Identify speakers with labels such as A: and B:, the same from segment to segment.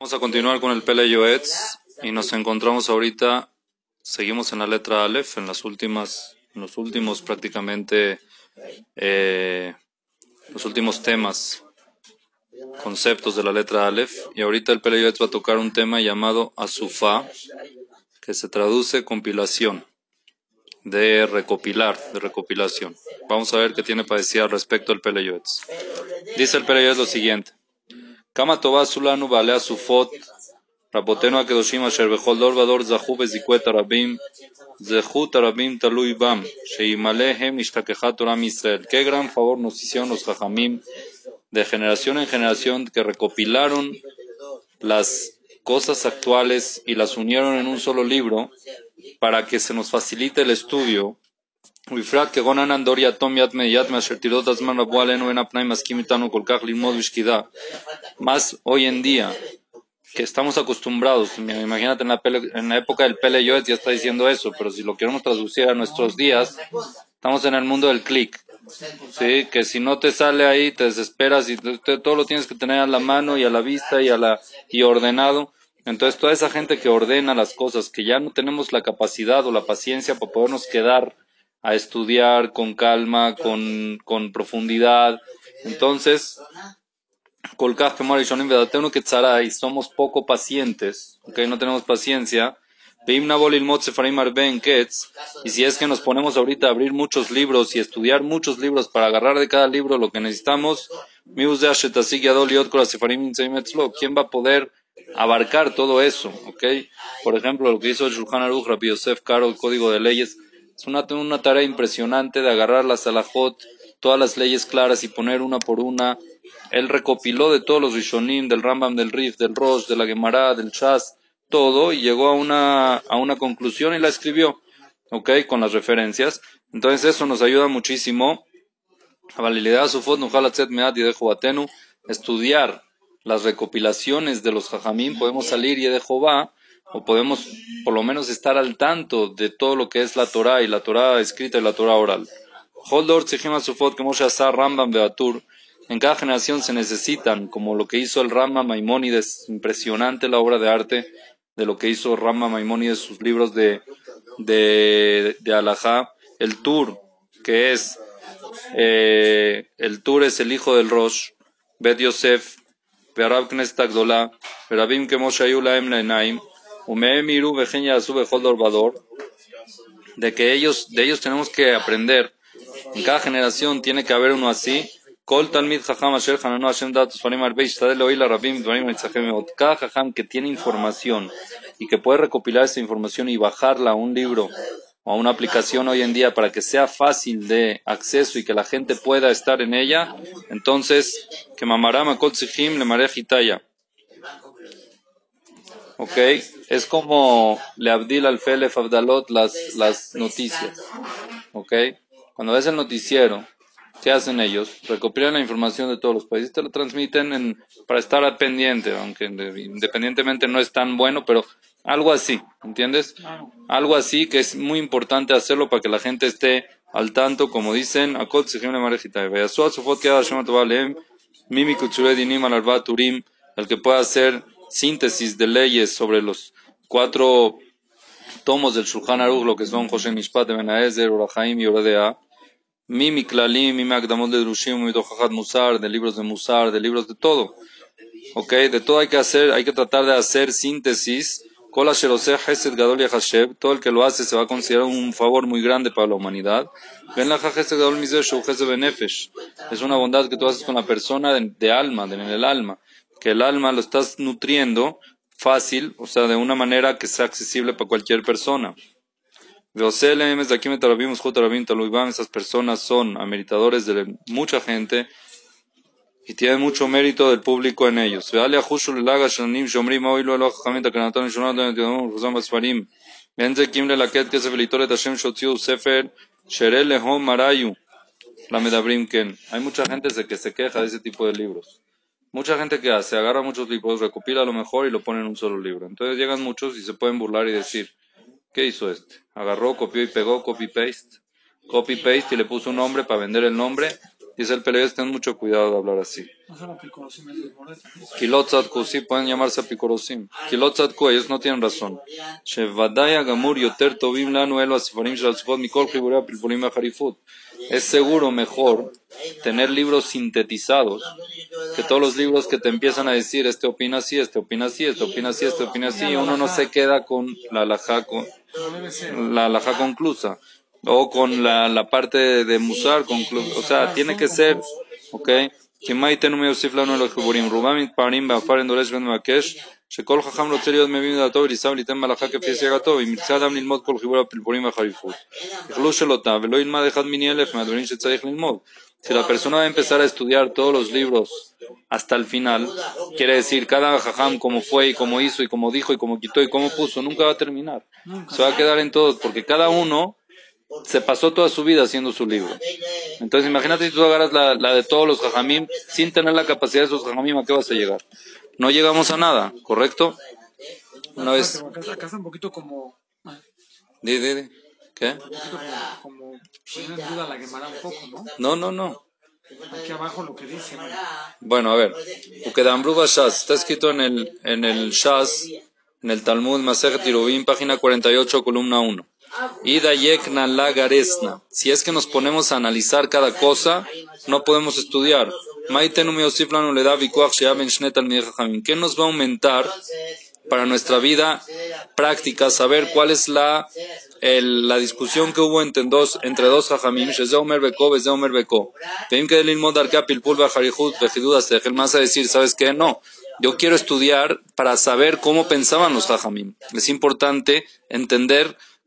A: Vamos a continuar con el Pele Yoetz y nos encontramos ahorita, seguimos en la letra Aleph, en las últimas, los últimos prácticamente, eh, los últimos temas, conceptos de la letra Aleph, y ahorita el Pele Yoetz va a tocar un tema llamado Asufa, que se traduce compilación, de recopilar, de recopilación. Vamos a ver qué tiene para decir al respecto el Pele Yoetz. Dice el Pele Yoetz lo siguiente. כמה טובה עשו לנו בעלי הסופות, רבותינו הקדושים אשר בכל דור ודור זכו בזיכוי הרבים, זכות הרבים תלוי בם, שימלא הם נשתכחה תורה מישראל. Qué gran favor nos hicieron los jajamim de generación en generación que recopilaron las cosas actuales y las unieron en un solo libro para que se nos facilite el estudio ובפרט כגון ענן דור יתום יתמי יתמי אשר תירדות הזמן רבו עלינו ואין הפנאי מסכים איתנו כל כך ללמוד בשקידה. Más hoy en día, que estamos acostumbrados, imagínate en la, pele, en la época del Pele Yoetz ya está diciendo eso, pero si lo queremos traducir a nuestros días, estamos en el mundo del clic. ¿sí? Que si no te sale ahí, te desesperas y te, todo lo tienes que tener a la mano y a la vista y, a la, y ordenado. Entonces toda esa gente que ordena las cosas, que ya no tenemos la capacidad o la paciencia para podernos quedar a estudiar con calma, con, con profundidad. Entonces, y somos poco pacientes, okay, no tenemos paciencia. Y si es que nos ponemos ahorita a abrir muchos libros y estudiar muchos libros para agarrar de cada libro lo que necesitamos, ¿quién va a poder abarcar todo eso? Okay? Por ejemplo, lo que hizo el Shulchan Aruch, Yosef Caro, el Código de Leyes, es una, una tarea impresionante de agarrar la Salahot, todas las leyes claras y poner una por una. Él recopiló de todos los Rishonim, del Rambam, del Rif, del Rosh, de la Gemara, del Shas, todo y llegó a una, a una conclusión y la escribió, ¿ok? Con las referencias. Entonces eso nos ayuda muchísimo. Estudiar las recopilaciones de los Jajamim, podemos salir y de Jehová o podemos por lo menos estar al tanto de todo lo que es la Torah y la Torah escrita y la Torah oral. En cada generación se necesitan, como lo que hizo el Rambam Maimónides, impresionante la obra de arte de lo que hizo Rambam Maimónides, sus libros de, de, de Alajá. El Tur, que es, eh, el Tur es el hijo del Rosh, Bet Yosef, Berab Knesset Agdolah, Berabim Kemoshe Ayulaem Lenaim, de que ellos, de ellos tenemos que aprender. En cada generación tiene que haber uno así. Cada jajam que tiene información y que puede recopilar esa información y bajarla a un libro o a una aplicación hoy en día para que sea fácil de acceso y que la gente pueda estar en ella, entonces, que mamarama kol le mare ¿ok? Es como le abdil al felef abdalot las, las noticias, ¿ok? Cuando ves el noticiero, ¿qué hacen ellos? Recopilan la información de todos los países, te lo transmiten en, para estar al pendiente, aunque independientemente no es tan bueno, pero algo así, ¿entiendes? Algo así que es muy importante hacerlo para que la gente esté al tanto, como dicen, Akot el que pueda hacer síntesis de leyes sobre los cuatro tomos del Shulchan Aruch, lo que son José Mishpat de Benaezer, Urahaim y Oradea, Mimi Klalim, Mimi Akdamot de Drushim, Mimi Tochahat Musar, de libros de Musar, de libros de todo. Ok, de todo hay que hacer, hay que tratar de hacer síntesis. Todo el que lo hace se va a considerar un favor muy grande para la humanidad. Es una bondad que tú haces con la persona de, alma, en el alma que el alma lo estás nutriendo fácil, o sea, de una manera que sea accesible para cualquier persona. Esas personas son ameritadores de mucha gente y tienen mucho mérito del público en ellos. Hay mucha gente que se queja de ese tipo de libros. Mucha gente que hace, agarra muchos libros, recopila lo mejor y lo pone en un solo libro. Entonces llegan muchos y se pueden burlar y decir, ¿qué hizo este? Agarró, copió y pegó, copy-paste. Copy-paste y le puso un nombre para vender el nombre Dice el Peleves, ten mucho cuidado de hablar así. Kilotzatku, sí, pueden llamarse apicorosim. Kilotzatku, ellos no tienen razón. Shevadaya gamur yoter tovim lanu elo asifarim mikol pilpurim. Es seguro mejor tener libros sintetizados que todos los libros que te empiezan a decir este opina así, este opina así, este opina así, este opina así, y uno no se queda con la alhaja, con, la conclusa o con la, la parte de, de Musar, o sea, tiene que ser, ¿ok? כי מה ייתן ויוסיף לנו אלו חיבורים? רובם מתפארים בעפר דורש ומבקש שכל חכם רוצה להיות מבין דעתו ולישא וליתן מלאכה כפי סייגתו ואם ירצה אדם ללמוד כל חיבור הפלפולים והחריפות יכלו שלותה ולא ילמד אחד מני אלף מהדברים שצריך ללמוד Si la persona va a empezar a estudiar todos los libros hasta el final, quiere decir cada jajam como fue y como hizo y como dijo y como quitó y como puso, nunca va a terminar. Se va a quedar en todos, porque cada uno se pasó toda su vida haciendo su libro. Entonces imagínate si tú agarras la, la de todos los jajamim sin tener la capacidad de esos jajamim, ¿a qué vas a llegar? No llegamos a nada, ¿correcto?
B: Una vez... Acá está un poquito como...
A: Di. ¿Qué?
B: Como, como en duda la quemará un poco, ¿no?
A: No, no, no.
B: Aquí abajo lo que dice. ¿no?
A: Bueno, a ver. Ukedambruba Shas. Está escrito en el, en el Shas, en el Talmud Masej Tirubim, página 48, columna 1. Ida yekna la. Si es que nos ponemos a analizar cada cosa, no podemos estudiar. ¿Qué nos va a aumentar para nuestra vida práctica? Saber cuál es la, el, la discusión que hubo entre dos, entre dos jajamim. El más a decir, ¿sabes qué? No. Yo quiero estudiar para saber cómo pensaban los jajamim. Es importante entender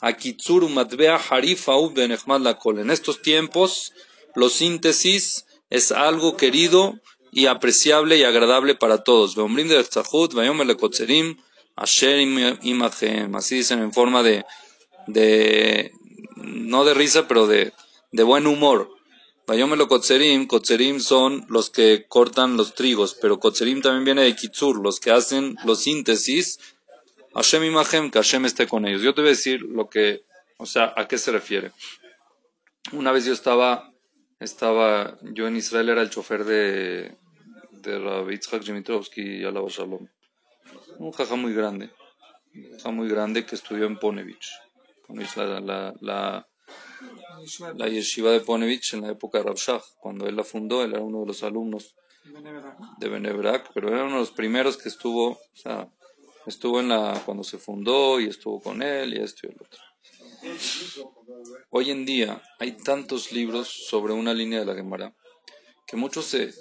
A: Akitsuru Matbea Harif Benechmad Lakol. En estos tiempos, los síntesis es algo querido y apreciable y agradable para todos. Así dicen en forma de, de, no de risa, pero de, de buen humor. Vayom Lekotzerim, Kotzerim son los que cortan los trigos, pero Kotzerim también viene de Kitsur, los que hacen los síntesis Hashem imagen, que Hashem esté con ellos. Yo te voy a decir lo que, o sea, a qué se refiere. Una vez yo estaba, estaba, yo en Israel era el chofer de, de Rabbi Yitzhak Dimitrovsky y Shalom. Un jaja muy grande, un jaja muy grande que estudió en Ponevich. La, la, la, la yeshiva de Ponevich en la época de Rav Shach. Cuando él la fundó, él era uno de los alumnos de Benebrak, pero era uno de los primeros que estuvo, o sea, Estuvo en la, cuando se fundó y estuvo con él y esto y el otro. Hoy en día hay tantos libros sobre una línea de la Gemara que muchos se,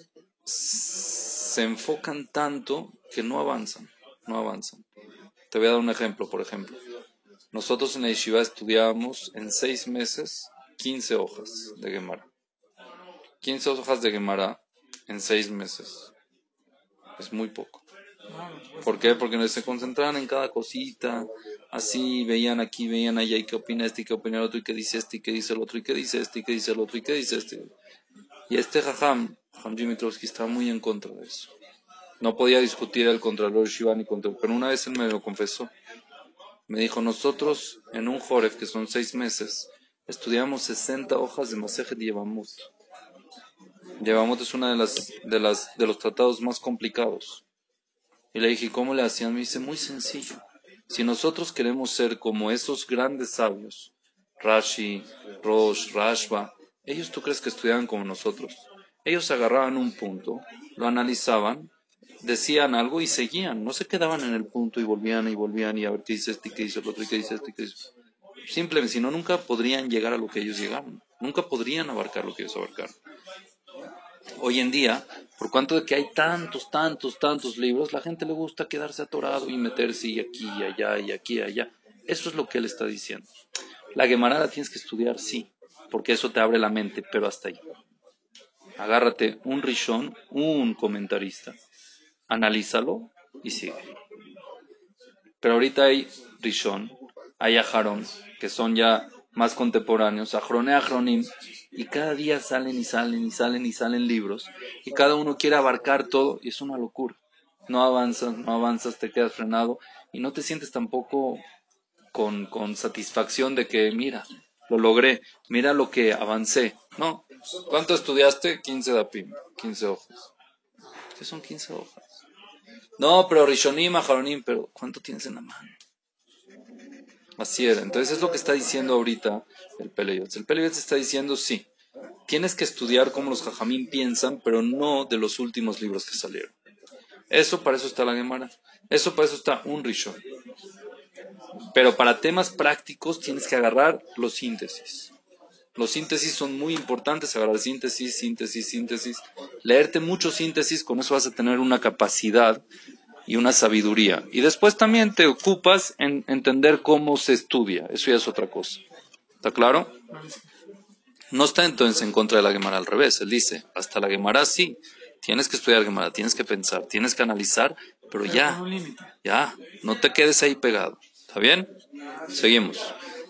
A: se enfocan tanto que no avanzan, no avanzan. Te voy a dar un ejemplo, por ejemplo. Nosotros en la Yeshiva estudiábamos en seis meses 15 hojas de Gemara. 15 hojas de Gemara en seis meses. Es muy poco. ¿Por qué? Porque se concentraban en cada cosita, así veían aquí, veían allá, y qué opina este, y qué opina el otro, y qué dice este, y qué dice el otro, y qué dice este, qué dice el otro, y qué dice este. Y este Jajam, Jajam Dimitrovsky, estaba muy en contra de eso. No podía discutir el Contralor Shiva ni contra pero una vez él me lo confesó. Me dijo, nosotros en un Joref, que son seis meses, estudiamos 60 hojas de Masejet Yevamut. Yevamut es uno de, las, de, las, de los tratados más complicados. Y le dije, ¿cómo le hacían? Me dice, muy sencillo. Si nosotros queremos ser como esos grandes sabios, Rashi, Rosh, Rashba, ellos tú crees que estudiaban como nosotros. Ellos agarraban un punto, lo analizaban, decían algo y seguían. No se quedaban en el punto y volvían y volvían y a ver qué dice este, qué dice el otro qué dice este, qué dice. Simplemente, si no, nunca podrían llegar a lo que ellos llegaron. Nunca podrían abarcar lo que ellos abarcaron. Hoy en día, por cuanto de que hay tantos, tantos, tantos libros, la gente le gusta quedarse atorado y meterse y aquí y allá y aquí y allá. Eso es lo que él está diciendo. La Gemara la tienes que estudiar, sí, porque eso te abre la mente, pero hasta ahí. Agárrate un rishon, un comentarista, analízalo y sigue. Pero ahorita hay rishon, hay ajarón, que son ya más contemporáneos, ajroné, ajronim, y cada día salen y salen y salen y salen libros, y cada uno quiere abarcar todo, y es una locura. No avanzas, no avanzas, te quedas frenado, y no te sientes tampoco con, con satisfacción de que, mira, lo logré, mira lo que avancé. No, ¿cuánto estudiaste? 15 dapim, 15 hojas. ¿Qué son 15 hojas? No, pero Rishonim, Aharonim, pero ¿cuánto tienes en la mano? Así. Entonces es lo que está diciendo ahorita el Peleyot. El Peleyot está diciendo, sí, tienes que estudiar cómo los Jajamín piensan, pero no de los últimos libros que salieron. Eso para eso está la Gemara. Eso para eso está un Rishon. Pero para temas prácticos tienes que agarrar los síntesis. Los síntesis son muy importantes, agarrar síntesis, síntesis, síntesis. Leerte mucho síntesis, con eso vas a tener una capacidad y una sabiduría. Y después también te ocupas en entender cómo se estudia. Eso ya es otra cosa. ¿Está claro? No está entonces en contra de la Gemara al revés. Él dice, hasta la Gemara sí. Tienes que estudiar Gemara, tienes que pensar, tienes que analizar, pero ya, ya, no te quedes ahí pegado. ¿Está bien? Seguimos.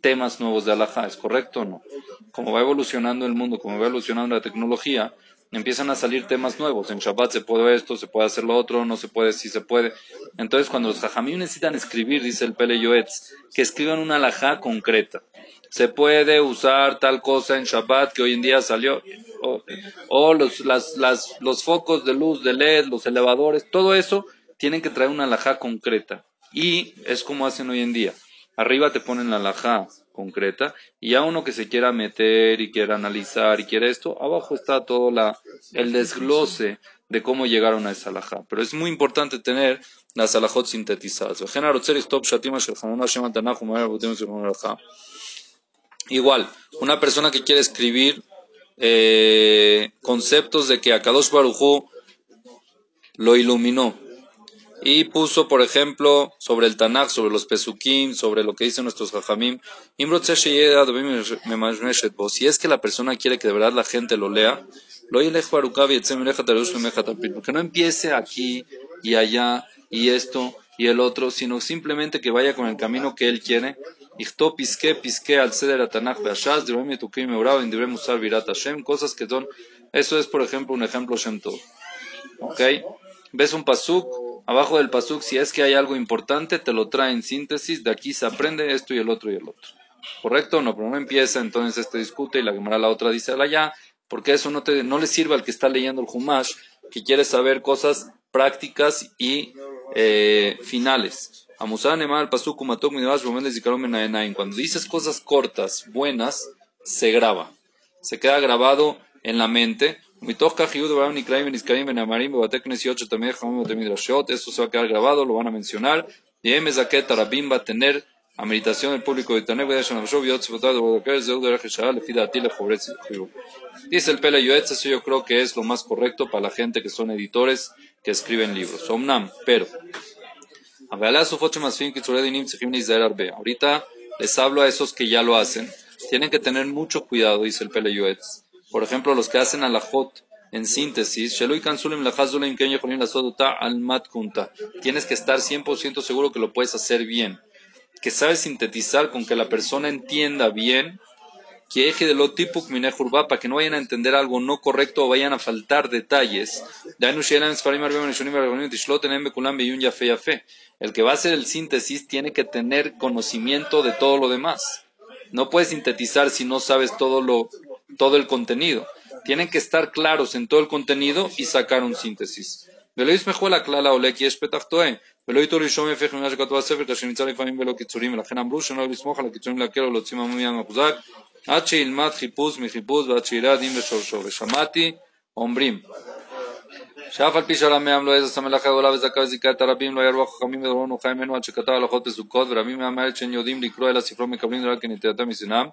A: temas nuevos de alajá, ¿es correcto o no? Como va evolucionando el mundo, como va evolucionando la tecnología, empiezan a salir temas nuevos. En Shabbat se puede esto, se puede hacer lo otro, no se puede, si se puede. Entonces, cuando los jajamim necesitan escribir, dice el Pele Yoetz, que escriban una alajá concreta. Se puede usar tal cosa en Shabbat que hoy en día salió, o, los, las, las, los focos de luz de LED, los elevadores, todo eso tienen que traer una alajá concreta. Y es como hacen hoy en día. Arriba te ponen la alajá concreta y a uno que se quiera meter y quiera analizar y quiere esto, abajo está todo la, el desglose de cómo llegaron a esa alajá. Pero es muy importante tener las alajot sintetizadas. Igual, una persona que quiere escribir eh, conceptos de que Akadosh Barujú lo iluminó y puso, por ejemplo, sobre el Tanakh, sobre los Pesukim, sobre lo que dicen nuestros Jajamim. Si es que la persona quiere que de verdad la gente lo lea, que no empiece aquí y allá y esto y el otro, sino simplemente que vaya con el camino que él quiere. Cosas que son, eso es por ejemplo un ejemplo Shem ¿Ok? Ves un pasuk, abajo del pasuk, si es que hay algo importante, te lo trae en síntesis, de aquí se aprende esto y el otro y el otro. ¿Correcto? No, pero no empieza, entonces este discute y la la otra dice allá, porque eso no, te, no le sirve al que está leyendo el Humash, que quiere saber cosas prácticas y eh, finales. Cuando dices cosas cortas, buenas, se graba. Se queda grabado en la mente esto se va a quedar grabado, lo van a mencionar. Y M. Zaket Arabim va a tener a meditación del público de Taneb, Dice el Pele Yoetz, eso yo creo que es lo más correcto para la gente que son editores que escriben libros. Omnam, pero. Ahorita les hablo a esos que ya lo hacen. Tienen que tener mucho cuidado, dice el Pele Yoetz por ejemplo, los que hacen alajot en síntesis, tienes que estar 100% seguro que lo puedes hacer bien, que sabes sintetizar con que la persona entienda bien, que eje de lo tipo para que no vayan a entender algo no correcto o vayan a faltar detalles. El que va a hacer el síntesis tiene que tener conocimiento de todo lo demás. No puedes sintetizar si no sabes todo lo, todo el contenido. Tienen que estar claros en todo el contenido y sacar un síntesis. שאף על פי שהרמי העם לא העז הסמלך הגדולה וזכה וזיכה את הרבים לא ירבו החכמים ודברו נוחה ממנו עד שכתב הלכות בסוכות ורבים מהמעט שאין יודעים לקרוא אלא ספרו מקבלים דבר כנטייתם מסינם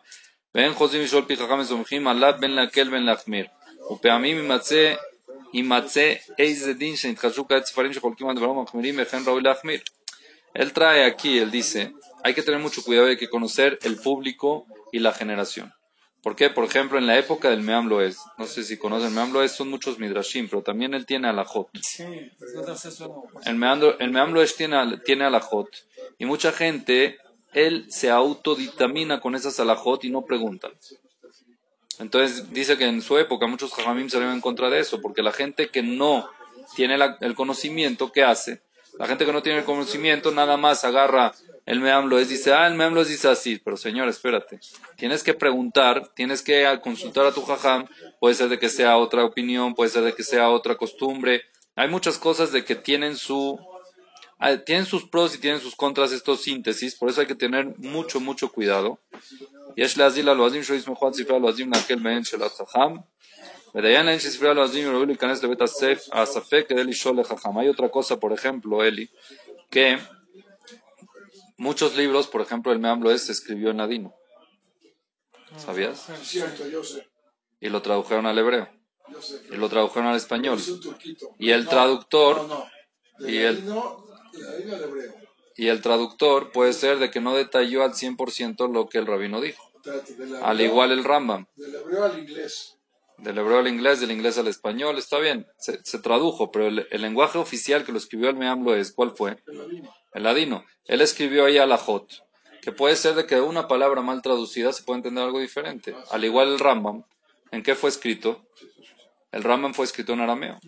A: ואין חוזים לשאול פי חכם וסומכים עליו בין להקל בין להחמיר ופעמים יימצא יימצא איזה דין שנתחדשו כעת ספרים שחולקים על דברים מחמירים וכן ראוי להחמיר. Él trae aquí, él dice, hay que tener mucho cuidado, hay que conocer el público y la generación. ¿Por qué? Por ejemplo, en la época del Meam Loez, no sé si conocen, Meam Loez son muchos midrashim, pero también él tiene alajot. El Meam, el Meam Loez tiene, tiene alajot y mucha gente, él se autodictamina con esas alajot y no pregunta. Entonces dice que en su época muchos jajamim salieron en contra de eso, porque la gente que no tiene la, el conocimiento, ¿qué hace? La gente que no tiene el conocimiento nada más agarra el Meam Loez, dice, ah, el Meam Loez dice así, pero señor, espérate, tienes que preguntar, tienes que consultar a tu jajam, puede ser de que sea otra opinión, puede ser de que sea otra costumbre, hay muchas cosas de que tienen su tienen sus pros y tienen sus contras estos síntesis, por eso hay que tener mucho, mucho cuidado. יש להזיל על לועזים שלא יסמכו על ספרי הלועזים להקל מהן של החכם, ודיין להן שספרי הלועזים יראו להיכנס לבית הספק כדי לשאול לחכם. Hay otra cosa, por ejemplo, Eli, que muchos libros, por ejemplo, el Meam Loez se escribió en ladino. ¿Sabías?
C: Cierto, yo sé.
A: Y lo tradujeron al hebreo.
C: Yo sé.
A: Y lo tradujeron al español.
C: Es un turquito.
A: Y el
C: No,
A: traductor,
C: No, no. De
A: y el- y el traductor puede ser de que no detalló al 100% lo que el rabino dijo. Al igual el Rambam.
C: Del hebreo al inglés.
A: Del hebreo al inglés, del inglés al español, está bien, se, se tradujo, pero el, el lenguaje oficial que lo escribió el Meam Loez, ¿cuál fue?
C: El ladino.
A: El ladino. Él escribió ahí alajot, que puede ser de que una palabra mal traducida se puede entender algo diferente. Al igual el Rambam, ¿en qué fue escrito? El Rambam fue escrito en arameo.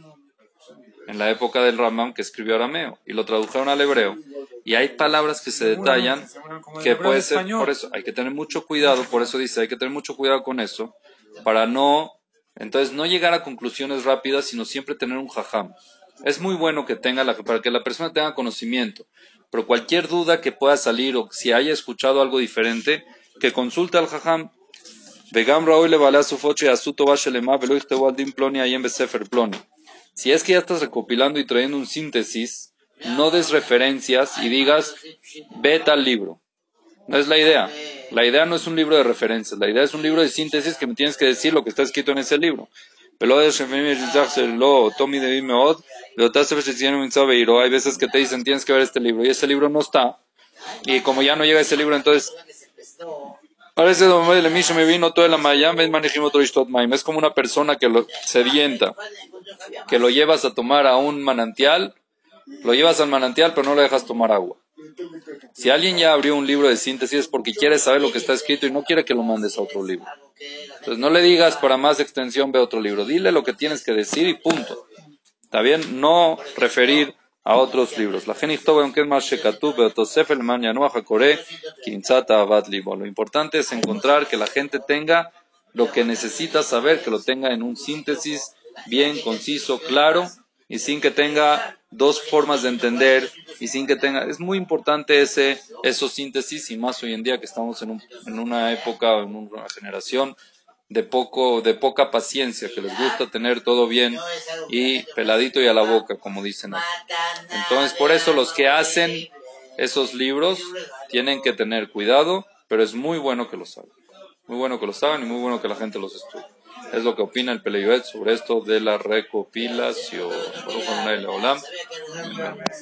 A: En la época del Rambam que escribió arameo y lo tradujeron al hebreo. Y hay palabras que se detallan que puede ser, por eso hay que tener mucho cuidado, por eso dice, hay que tener mucho cuidado con eso, para no, entonces no llegar a conclusiones rápidas, sino siempre tener un jajam. Es muy bueno que tenga la, para que la persona tenga conocimiento, pero cualquier duda que pueda salir o si haya escuchado algo diferente, que consulte al jajam. Vegam raoy le vale a su foche a su toba shelema velo ichtebu al din Si es que ya estás recopilando y trayendo un síntesis, no des referencias y digas, ve tal libro. No es la idea. La idea no es un libro de referencias, la idea es un libro de síntesis que me tienes que decir lo que está escrito en ese libro. Hay veces que te dicen tienes que ver este libro y ese libro no está. Y como ya no llega ese libro, entonces parece me vino todo la es como una persona que lo sedienta, que lo llevas a tomar a un manantial, lo llevas al manantial pero no le dejas tomar agua. Si alguien ya abrió un libro de síntesis es porque quiere saber lo que está escrito y no quiere que lo mandes a otro libro. Entonces no le digas para más extensión ve otro libro, dile lo que tienes que decir y punto. Está bien, no referir a otros libros. La. Lo importante es encontrar que la gente tenga lo que necesita saber, que lo tenga en un síntesis bien conciso, claro y sin que tenga dos formas de entender y sin que tenga es muy importante ese esos síntesis y más hoy en día que estamos en, un, en una época en una generación de poco de poca paciencia que les gusta tener todo bien y peladito y a la boca como dicen aquí. entonces por eso los que hacen esos libros tienen que tener cuidado pero es muy bueno que los hagan muy bueno que los hagan y muy bueno que la gente los estudie es lo que opina el Peleyuet sobre esto de la recopilación.